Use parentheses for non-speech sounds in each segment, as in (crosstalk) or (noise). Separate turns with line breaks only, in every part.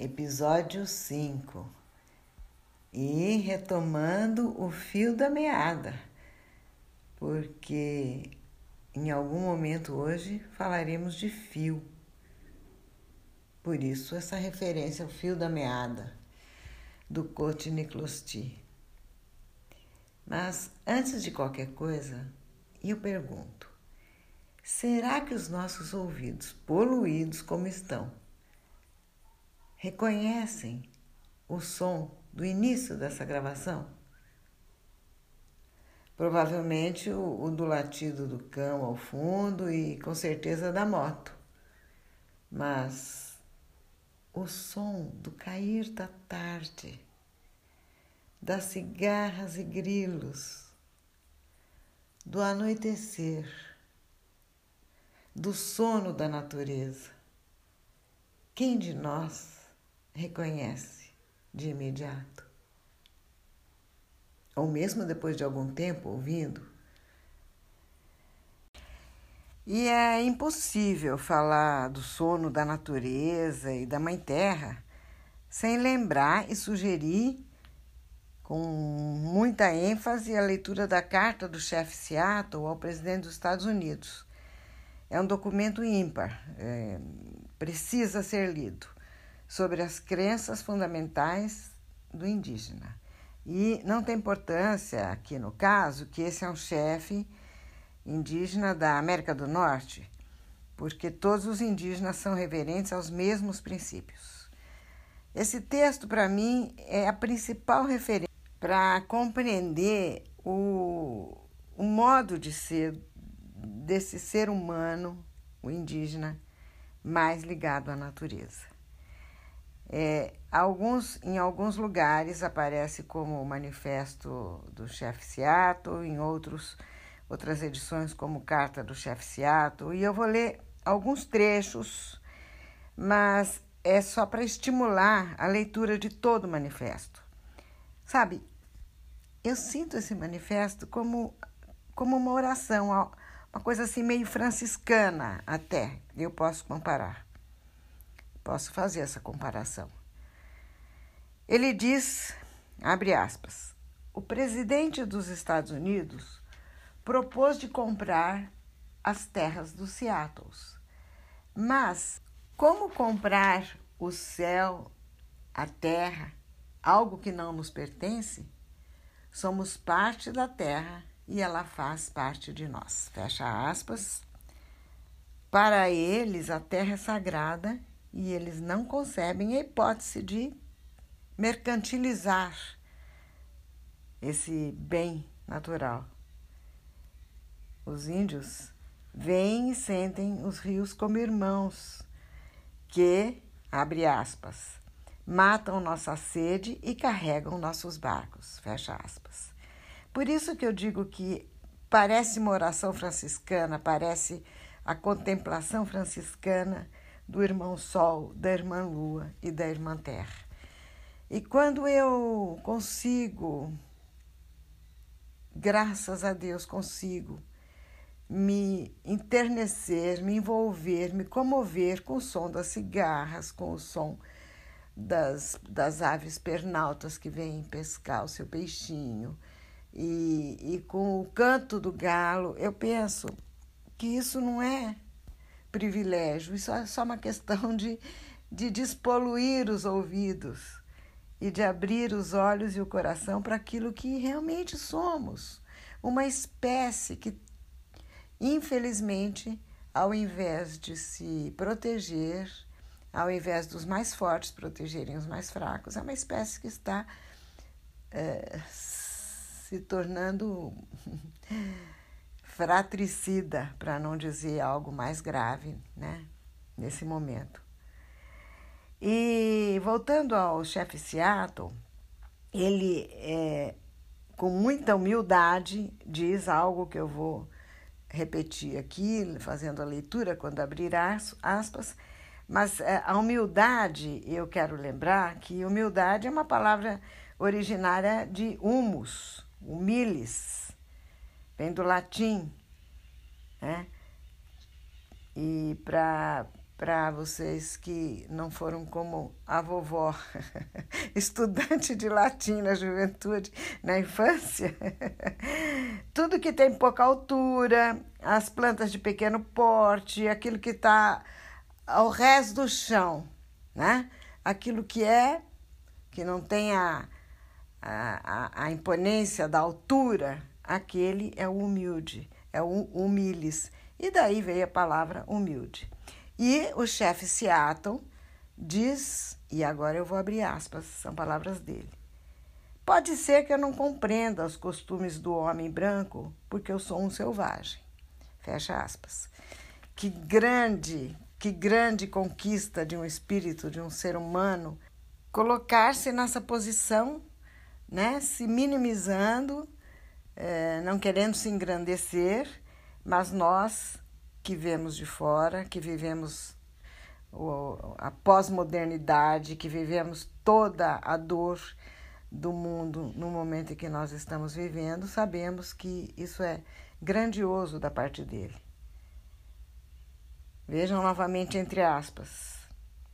episódio 5. E retomando o fio da meada, porque em algum momento hoje falaremos de fio. Por isso, essa referência ao fio da meada do Cote Niclosti. Mas antes de qualquer coisa, eu pergunto: será que os nossos ouvidos, poluídos como estão, reconhecem o som do início dessa gravação? Provavelmente o, o, do latido do cão ao fundo e com certeza da moto. Mas o som do cair da tarde, das cigarras e grilos, do anoitecer, do sono da natureza. Quem de nós reconhece de imediato? Ou mesmo depois de algum tempo ouvindo? E é impossível falar do sono da natureza e da Mãe Terra sem lembrar e sugerir com muita ênfase a leitura da carta do chefe Seattle ao presidente dos Estados Unidos. É um documento ímpar, é, precisa ser lido, sobre as crenças fundamentais do indígena. E não tem importância aqui no caso que esse é um chefe indígena da América do Norte, porque todos os indígenas são reverentes aos mesmos princípios. Esse texto, para mim, é a principal referência para compreender o, o modo de ser desse ser humano, o indígena, mais ligado à natureza. É, alguns, em alguns lugares aparece como o manifesto do chefe Seattle, em outros outras edições como Carta do Chefe Seattle, e eu vou ler alguns trechos, mas é só para estimular a leitura de todo o manifesto. Sabe, eu sinto esse manifesto como, como uma oração, uma coisa assim meio franciscana até, eu posso comparar. Posso fazer essa comparação. Ele diz, abre aspas, o presidente dos Estados Unidos propôs de comprar as terras dos Seattles. Mas como comprar o céu, a terra, algo que não nos pertence? Somos parte da terra e ela faz parte de nós. Fecha aspas. Para eles, a terra é sagrada e eles não concebem a hipótese de mercantilizar esse bem natural. Os índios veem e sentem os rios como irmãos que, abre aspas, matam nossa sede e carregam nossos barcos, fecha aspas. Por isso que eu digo que parece uma oração franciscana, parece a contemplação franciscana do irmão Sol, da irmã Lua e da irmã Terra. E quando eu consigo, graças a Deus, consigo me enternecer, me envolver, me comover com o som das cigarras, com o som das, das aves pernaltas que vêm pescar o seu peixinho e, e com o canto do galo, eu penso que isso não é privilégio, isso é só uma questão de, de despoluir os ouvidos e de abrir os olhos e o coração para aquilo que realmente somos. Uma espécie que Infelizmente, ao invés de se proteger, ao invés dos mais fortes protegerem os mais fracos, é uma espécie que está é, se tornando fratricida, para não dizer algo mais grave, né, nesse momento. E voltando ao chefe Seattle, ele, é, com muita humildade, diz algo que eu vou repetir aqui, fazendo a leitura quando abrir aspas, mas é, a humildade, eu quero lembrar que humildade é uma palavra originária de humus, humilis, vem do latim, né? E para vocês que não foram como a vovó, (laughs) estudante de latim na juventude, na infância. (laughs) Tudo que tem pouca altura, as plantas de pequeno porte, aquilo que está ao resto do chão, né? Aquilo que é, que não tem a, a, a imponência da altura, aquele é o humilde, é o humilis. E daí veio a palavra humilde. E o chefe Seattle diz, e agora eu vou abrir aspas, são palavras dele. Pode ser que eu não compreenda os costumes do homem branco, porque eu sou um selvagem. Fecha aspas. Que grande, que grande conquista de um espírito, de um ser humano, colocar-se nessa posição, né, se minimizando, não querendo se engrandecer, mas nós que vemos de fora, que vivemos a pós-modernidade, que vivemos toda a dor do mundo no momento em que nós estamos vivendo, sabemos que isso é grandioso da parte dele. Vejam novamente entre aspas.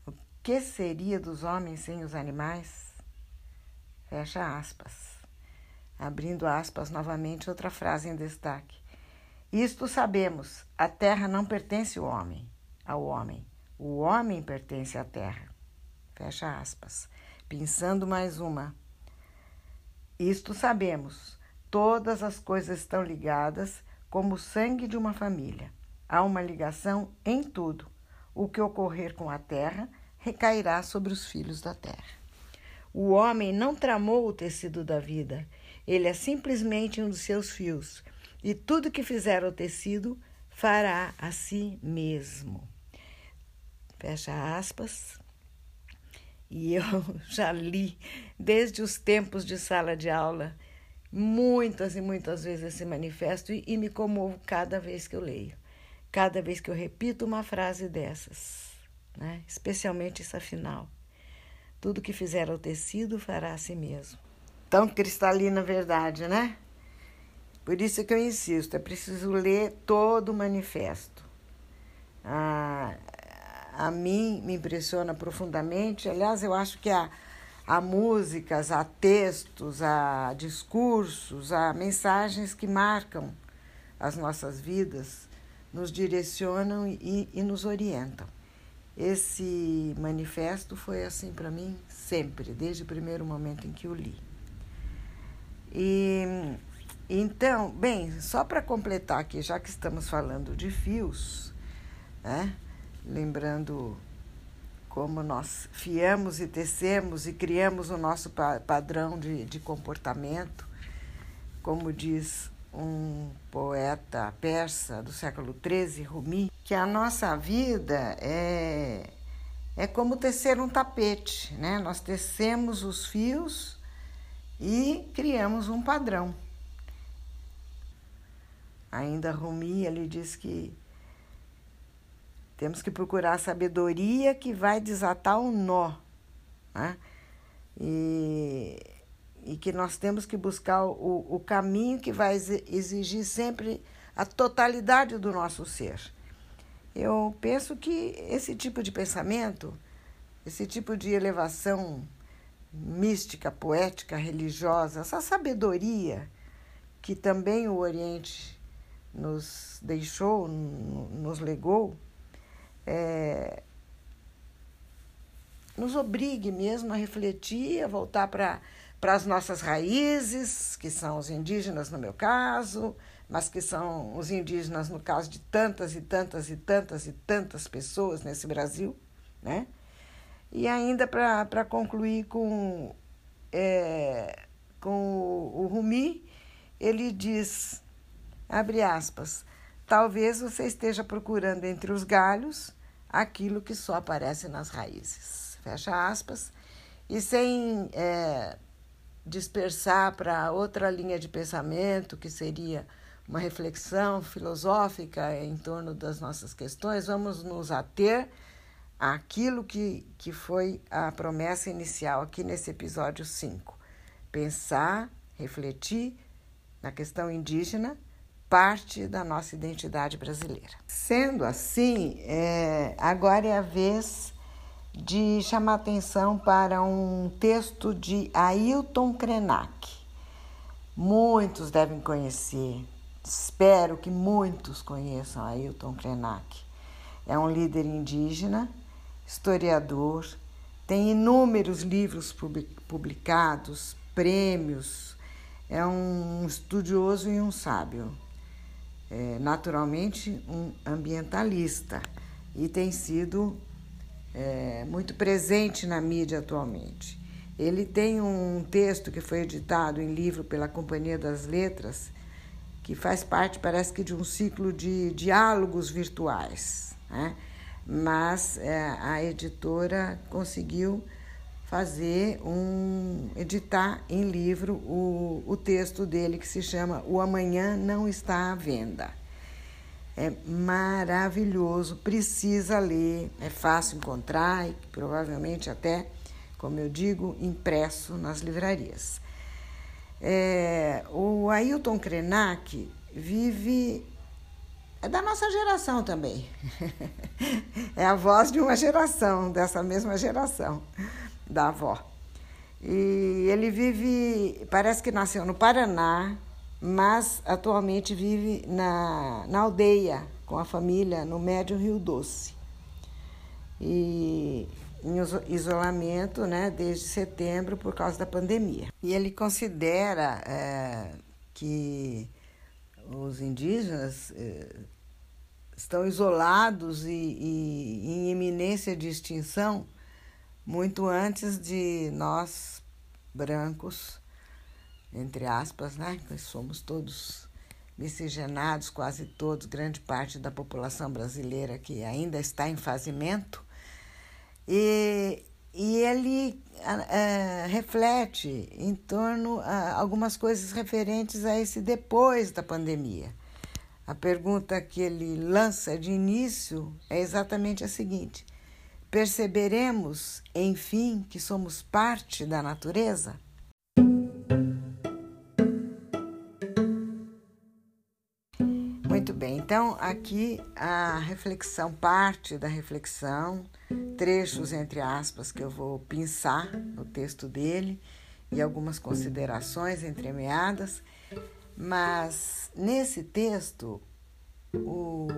O que seria dos homens sem os animais? Fecha aspas. Abrindo aspas novamente, outra frase em destaque. Isto sabemos: a terra não pertence ao homem, ao homem. O homem pertence à terra. Fecha aspas. Pensando mais uma. Isto sabemos: todas as coisas estão ligadas como o sangue de uma família. Há uma ligação em tudo. O que ocorrer com a terra recairá sobre os filhos da terra. O homem não tramou o tecido da vida, ele é simplesmente um dos seus fios e tudo que fizer o tecido fará a si mesmo. Fecha aspas. E eu (laughs) já li desde os tempos de sala de aula muitas e muitas vezes esse manifesto e, e me comovo cada vez que eu leio, cada vez que eu repito uma frase dessas, né? especialmente essa final. Tudo que fizer o tecido fará a si mesmo. Tão cristalina verdade, né? Por isso que eu insisto, é preciso ler todo o manifesto. A, a mim me impressiona profundamente. Aliás, eu acho que há, há músicas, há textos, há discursos, há mensagens que marcam as nossas vidas, nos direcionam e, e nos orientam. Esse manifesto foi assim para mim sempre, desde o primeiro momento em que o li. E então, bem, só para completar aqui, já que estamos falando de fios, né? lembrando como nós fiamos e tecemos e criamos o nosso padrão de, de comportamento, como diz um poeta persa do século XIII, Rumi, que a nossa vida é, é como tecer um tapete, né? Nós tecemos os fios e criamos um padrão. Ainda Rumi, ele diz que temos que procurar a sabedoria que vai desatar o nó. Né? E, e que nós temos que buscar o, o caminho que vai exigir sempre a totalidade do nosso ser. Eu penso que esse tipo de pensamento, esse tipo de elevação mística, poética, religiosa, essa sabedoria que também o Oriente nos deixou, nos legou, é, nos obrigue mesmo a refletir, a voltar para as nossas raízes, que são os indígenas no meu caso, mas que são os indígenas no caso de tantas e tantas e tantas e tantas pessoas nesse Brasil, né? E ainda para concluir com, é, com o, Rumi, ele diz Abre aspas. Talvez você esteja procurando entre os galhos aquilo que só aparece nas raízes. Fecha aspas. E sem é, dispersar para outra linha de pensamento, que seria uma reflexão filosófica em torno das nossas questões, vamos nos ater àquilo que, que foi a promessa inicial aqui nesse episódio 5. Pensar, refletir na questão indígena parte da nossa identidade brasileira. Sendo assim, é, agora é a vez de chamar atenção para um texto de Ailton Krenak. Muitos devem conhecer, espero que muitos conheçam Ailton Krenak. É um líder indígena, historiador, tem inúmeros livros publicados, prêmios, é um estudioso e um sábio. É, naturalmente, um ambientalista e tem sido é, muito presente na mídia atualmente. Ele tem um texto que foi editado em livro pela Companhia das Letras, que faz parte, parece que, de um ciclo de diálogos virtuais. Né? Mas é, a editora conseguiu fazer um editar em livro o, o texto dele que se chama O Amanhã Não Está à Venda. É maravilhoso, precisa ler, é fácil encontrar e provavelmente até, como eu digo, impresso nas livrarias. É, o Ailton Krenak vive é da nossa geração também. (laughs) é a voz de uma geração, dessa mesma geração da avó. E ele vive, parece que nasceu no Paraná, mas atualmente vive na, na aldeia com a família no Médio Rio Doce. E em isolamento né, desde setembro por causa da pandemia. E ele considera é, que os indígenas é, estão isolados e, e em iminência de extinção muito antes de nós, brancos, entre aspas, né? Nós somos todos miscigenados, quase todos, grande parte da população brasileira que ainda está em fazimento. E, e ele é, reflete em torno a algumas coisas referentes a esse depois da pandemia. A pergunta que ele lança de início é exatamente a seguinte: Perceberemos, enfim, que somos parte da natureza? Muito bem, então aqui a reflexão, parte da reflexão, trechos entre aspas que eu vou pensar no texto dele e algumas considerações entremeadas, mas nesse texto o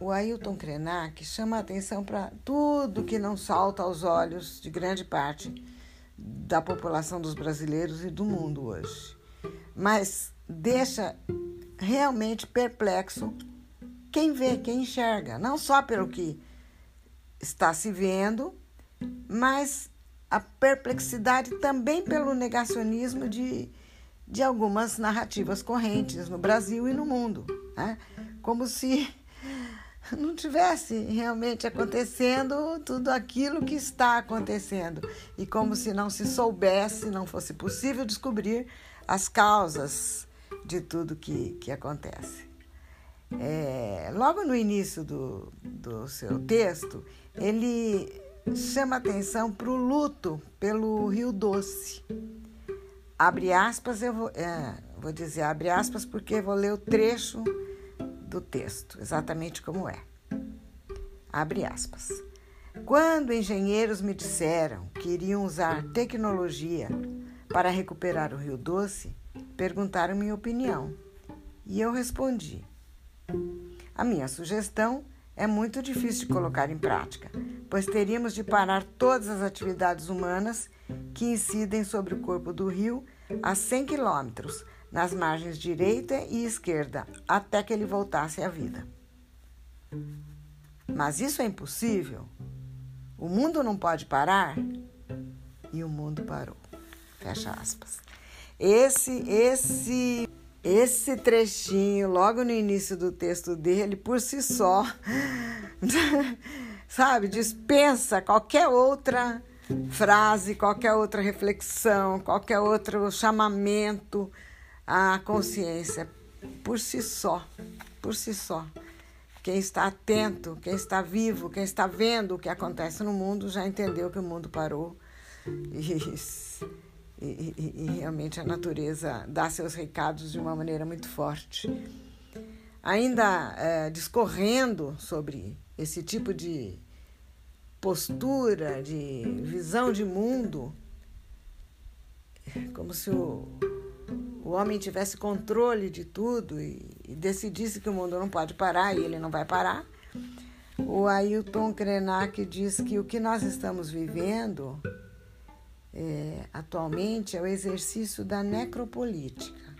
o Ailton Krenak chama a atenção para tudo que não salta aos olhos de grande parte da população dos brasileiros e do mundo hoje. Mas deixa realmente perplexo quem vê, quem enxerga, não só pelo que está se vendo, mas a perplexidade também pelo negacionismo de, de algumas narrativas correntes no Brasil e no mundo. Né? Como se (laughs) não tivesse realmente acontecendo tudo aquilo que está acontecendo e como se não se soubesse, não fosse possível descobrir as causas de tudo que, que acontece. É, logo no início do, do seu texto, ele chama atenção para o luto pelo Rio Doce. Abre aspas, eu vou, é, vou dizer abre aspas porque vou ler o trecho do texto, exatamente como é. Abre aspas. Quando engenheiros me disseram que iriam usar tecnologia para recuperar o Rio Doce, perguntaram minha opinião. E eu respondi: A minha sugestão é muito difícil de colocar em prática, pois teríamos de parar todas as atividades humanas que incidem sobre o corpo do rio a 100 quilômetros nas margens direita e esquerda, até que ele voltasse à vida. Mas isso é impossível. O mundo não pode parar. E o mundo parou. Fecha aspas. Esse, esse, esse trechinho, logo no início do texto dele, por si só, (laughs) sabe, dispensa qualquer outra frase, qualquer outra reflexão, qualquer outro chamamento a consciência por si só, por si só. Quem está atento, quem está vivo, quem está vendo o que acontece no mundo já entendeu que o mundo parou e, e, e realmente a natureza dá seus recados de uma maneira muito forte. Ainda é, discorrendo sobre esse tipo de postura, de visão de mundo, como se o, o homem tivesse controle de tudo e, e decidisse que o mundo não pode parar e ele não vai parar. O Ailton Krenak diz que o que nós estamos vivendo é, atualmente é o exercício da necropolítica.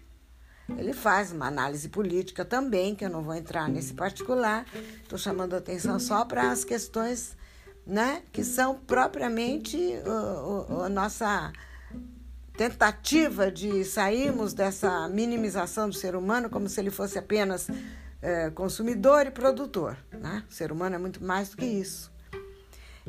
Ele faz uma análise política também, que eu não vou entrar nesse particular, estou chamando a atenção só para as questões né, que são propriamente a nossa tentativa de sairmos dessa minimização do ser humano como se ele fosse apenas é, consumidor e produtor. Né? O ser humano é muito mais do que isso.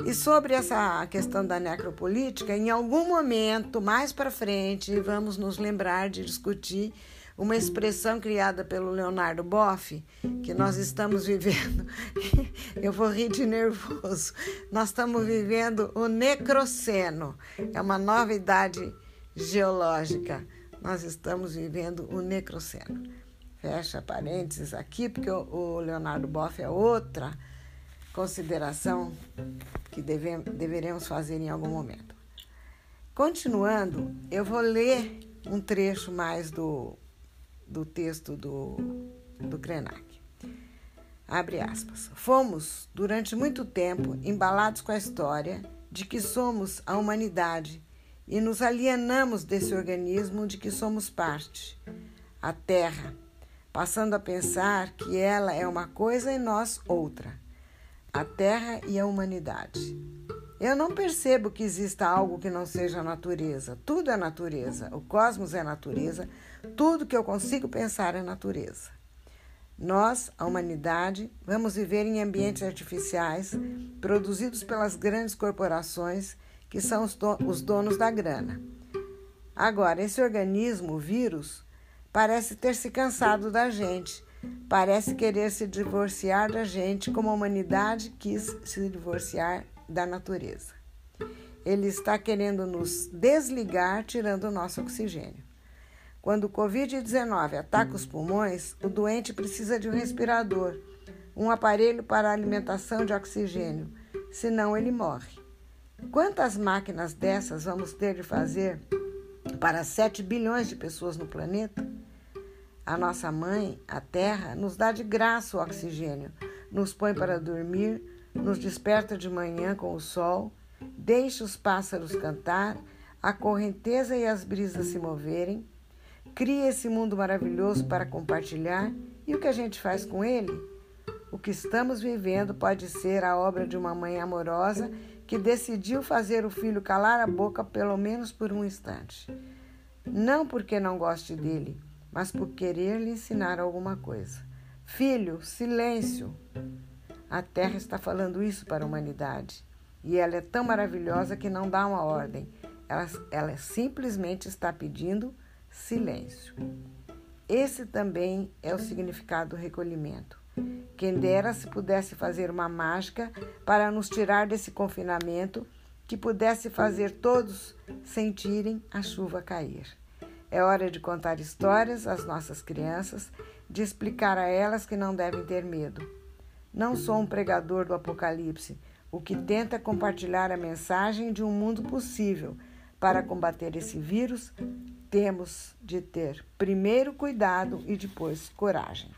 E sobre essa questão da necropolítica, em algum momento mais para frente, vamos nos lembrar de discutir uma expressão criada pelo Leonardo Boff, que nós estamos vivendo. (laughs) Eu vou rir de nervoso. Nós estamos vivendo o necroceno. É uma nova idade geológica. Nós estamos vivendo o necroceno. Fecha parênteses aqui, porque o Leonardo Boff é outra consideração que deve, deveremos fazer em algum momento. Continuando, eu vou ler um trecho mais do, do texto do, do Krenak. Abre aspas. Fomos, durante muito tempo, embalados com a história de que somos a humanidade e nos alienamos desse organismo de que somos parte, a Terra passando a pensar que ela é uma coisa e nós outra, a Terra e a humanidade. Eu não percebo que exista algo que não seja natureza. Tudo é natureza. O cosmos é natureza. Tudo que eu consigo pensar é natureza. Nós, a humanidade, vamos viver em ambientes artificiais produzidos pelas grandes corporações que são os donos da grana. Agora, esse organismo, o vírus, parece ter se cansado da gente, parece querer se divorciar da gente como a humanidade quis se divorciar da natureza. Ele está querendo nos desligar, tirando o nosso oxigênio. Quando o Covid-19 ataca os pulmões, o doente precisa de um respirador, um aparelho para alimentação de oxigênio, senão ele morre. Quantas máquinas dessas vamos ter de fazer para 7 bilhões de pessoas no planeta? A nossa mãe, a terra, nos dá de graça o oxigênio, nos põe para dormir, nos desperta de manhã com o sol, deixa os pássaros cantar, a correnteza e as brisas se moverem, cria esse mundo maravilhoso para compartilhar e o que a gente faz com ele? O que estamos vivendo pode ser a obra de uma mãe amorosa que decidiu fazer o filho calar a boca pelo menos por um instante. Não porque não goste dele, mas por querer lhe ensinar alguma coisa. Filho, silêncio! A Terra está falando isso para a humanidade. E ela é tão maravilhosa que não dá uma ordem. Ela, ela simplesmente está pedindo silêncio. Esse também é o significado do recolhimento. Quem dera se pudesse fazer uma mágica para nos tirar desse confinamento, que pudesse fazer todos sentirem a chuva cair. É hora de contar histórias às nossas crianças, de explicar a elas que não devem ter medo. Não sou um pregador do Apocalipse, o que tenta compartilhar a mensagem de um mundo possível. Para combater esse vírus, temos de ter primeiro cuidado e depois coragem.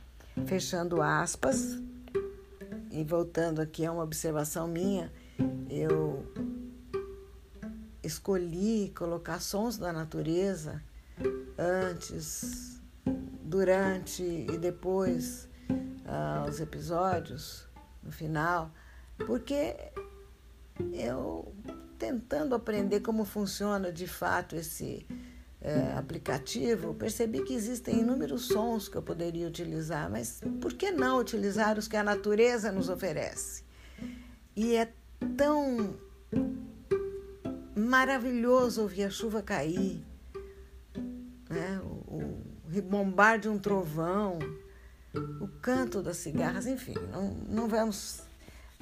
Fechando aspas, e voltando aqui a uma observação minha, eu escolhi colocar sons da natureza antes, durante e depois uh, os episódios, no final, porque eu tentando aprender como funciona de fato esse é, aplicativo, percebi que existem inúmeros sons que eu poderia utilizar, mas por que não utilizar os que a natureza nos oferece? E é tão maravilhoso ouvir a chuva cair, né? o, o ribombar de um trovão, o canto das cigarras, enfim, não, não vamos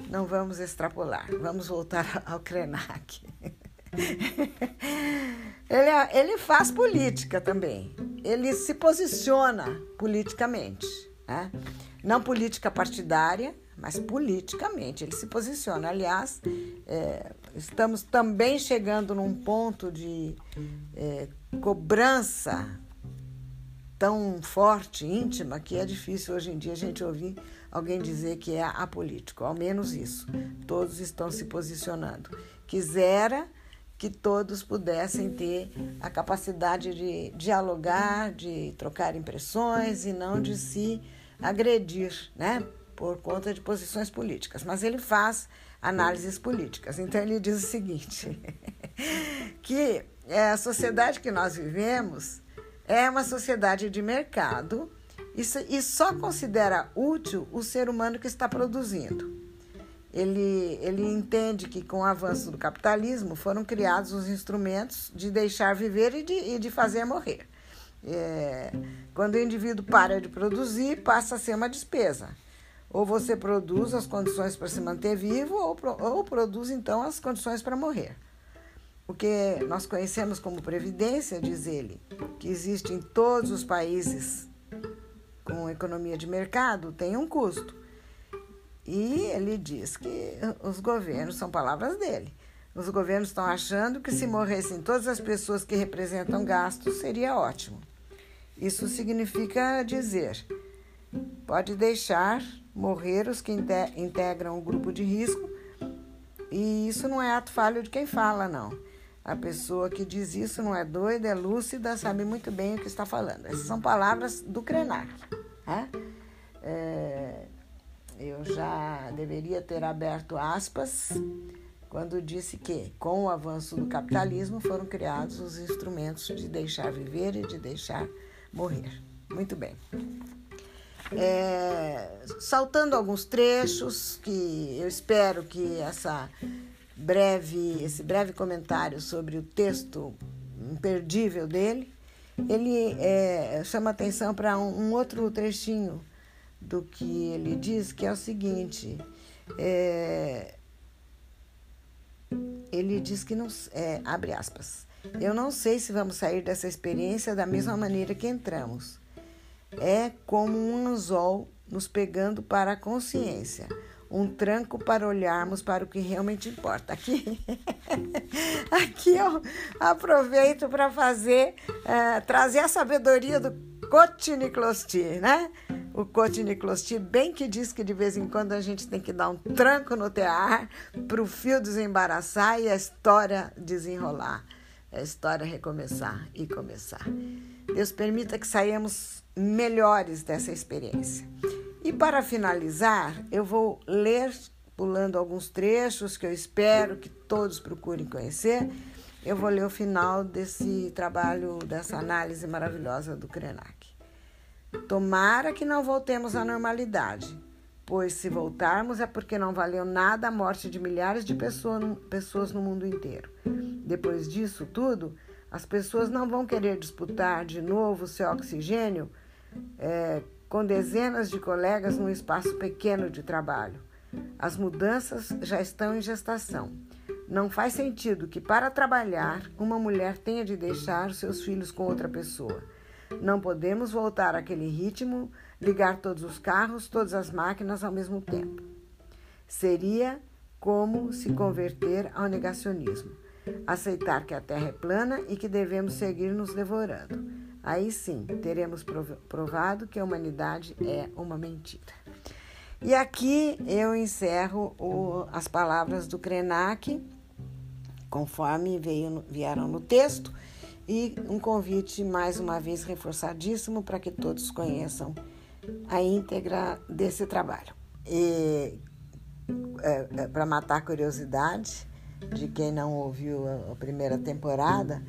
não vamos extrapolar, vamos voltar (laughs) ao Krenak. (laughs) ele, ele faz política também. Ele se posiciona politicamente. Né? Não política partidária, mas politicamente ele se posiciona. Aliás, é, estamos também chegando num ponto de é, cobrança tão forte, íntima, que é difícil hoje em dia a gente ouvir alguém dizer que é apolítico. Ao menos isso. Todos estão se posicionando. Quisera que todos pudessem ter a capacidade de dialogar, de trocar impressões e não de se agredir, né? Por conta de posições políticas. Mas ele faz análises políticas. Então ele diz o seguinte: (laughs) que a sociedade que nós vivemos é uma sociedade de mercado e só considera útil o ser humano que está produzindo. Ele, ele entende que, com o avanço do capitalismo, foram criados os instrumentos de deixar viver e de, e de fazer morrer. É, quando o indivíduo para de produzir, passa a ser uma despesa. Ou você produz as condições para se manter vivo, ou, ou produz então as condições para morrer. O que nós conhecemos como previdência, diz ele, que existe em todos os países com economia de mercado, tem um custo. E ele diz que os governos, são palavras dele, os governos estão achando que se morressem todas as pessoas que representam gastos, seria ótimo. Isso significa dizer, pode deixar morrer os que integram o grupo de risco, e isso não é ato falho de quem fala, não. A pessoa que diz isso não é doida, é lúcida, sabe muito bem o que está falando. Essas são palavras do Krenak. Né? É, eu já deveria ter aberto aspas quando disse que, com o avanço do capitalismo, foram criados os instrumentos de deixar viver e de deixar morrer. Muito bem. É, saltando alguns trechos que eu espero que essa breve, esse breve comentário sobre o texto imperdível dele, ele é, chama atenção para um, um, outro trechinho do que ele diz, que é o seguinte: é, ele diz que não. É, abre aspas. Eu não sei se vamos sair dessa experiência da mesma maneira que entramos. É como um anzol nos pegando para a consciência um tranco para olharmos para o que realmente importa. Aqui, (laughs) aqui eu aproveito para fazer, é, trazer a sabedoria do Cotiniclosti, né? O Cotiniclosti bem que diz que de vez em quando a gente tem que dar um tranco no tear para o fio desembaraçar e a história desenrolar, a história recomeçar e começar. Deus permita que saiamos melhores dessa experiência. Para finalizar, eu vou ler, pulando alguns trechos que eu espero que todos procurem conhecer. Eu vou ler o final desse trabalho, dessa análise maravilhosa do Krenak. Tomara que não voltemos à normalidade, pois se voltarmos é porque não valeu nada a morte de milhares de pessoas no mundo inteiro. Depois disso tudo, as pessoas não vão querer disputar de novo o seu oxigênio é, com dezenas de colegas num espaço pequeno de trabalho. As mudanças já estão em gestação. Não faz sentido que, para trabalhar, uma mulher tenha de deixar seus filhos com outra pessoa. Não podemos voltar àquele ritmo, ligar todos os carros, todas as máquinas ao mesmo tempo. Seria como se converter ao negacionismo, aceitar que a Terra é plana e que devemos seguir nos devorando. Aí sim teremos provado que a humanidade é uma mentira. E aqui eu encerro o, as palavras do Krenak, conforme veio, vieram no texto, e um convite mais uma vez reforçadíssimo para que todos conheçam a íntegra desse trabalho. E é, é, para matar a curiosidade de quem não ouviu a, a primeira temporada,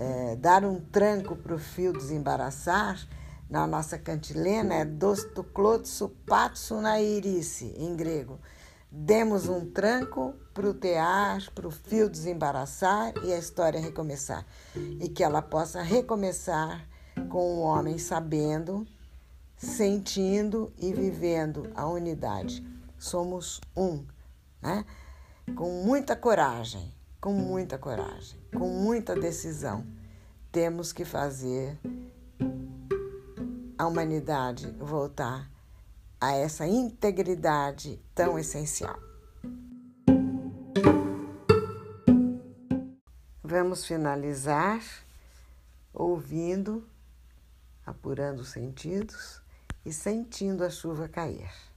é, dar um tranco para o fio desembaraçar, na nossa cantilena é dostoklotsu patsu na irice, em grego. Demos um tranco para o tear, para o fio desembaraçar e a história recomeçar. E que ela possa recomeçar com o homem sabendo, sentindo e vivendo a unidade. Somos um, né? com muita coragem com muita coragem, com muita decisão, temos que fazer a humanidade voltar a essa integridade tão essencial. Vamos finalizar ouvindo, apurando os sentidos e sentindo a chuva cair.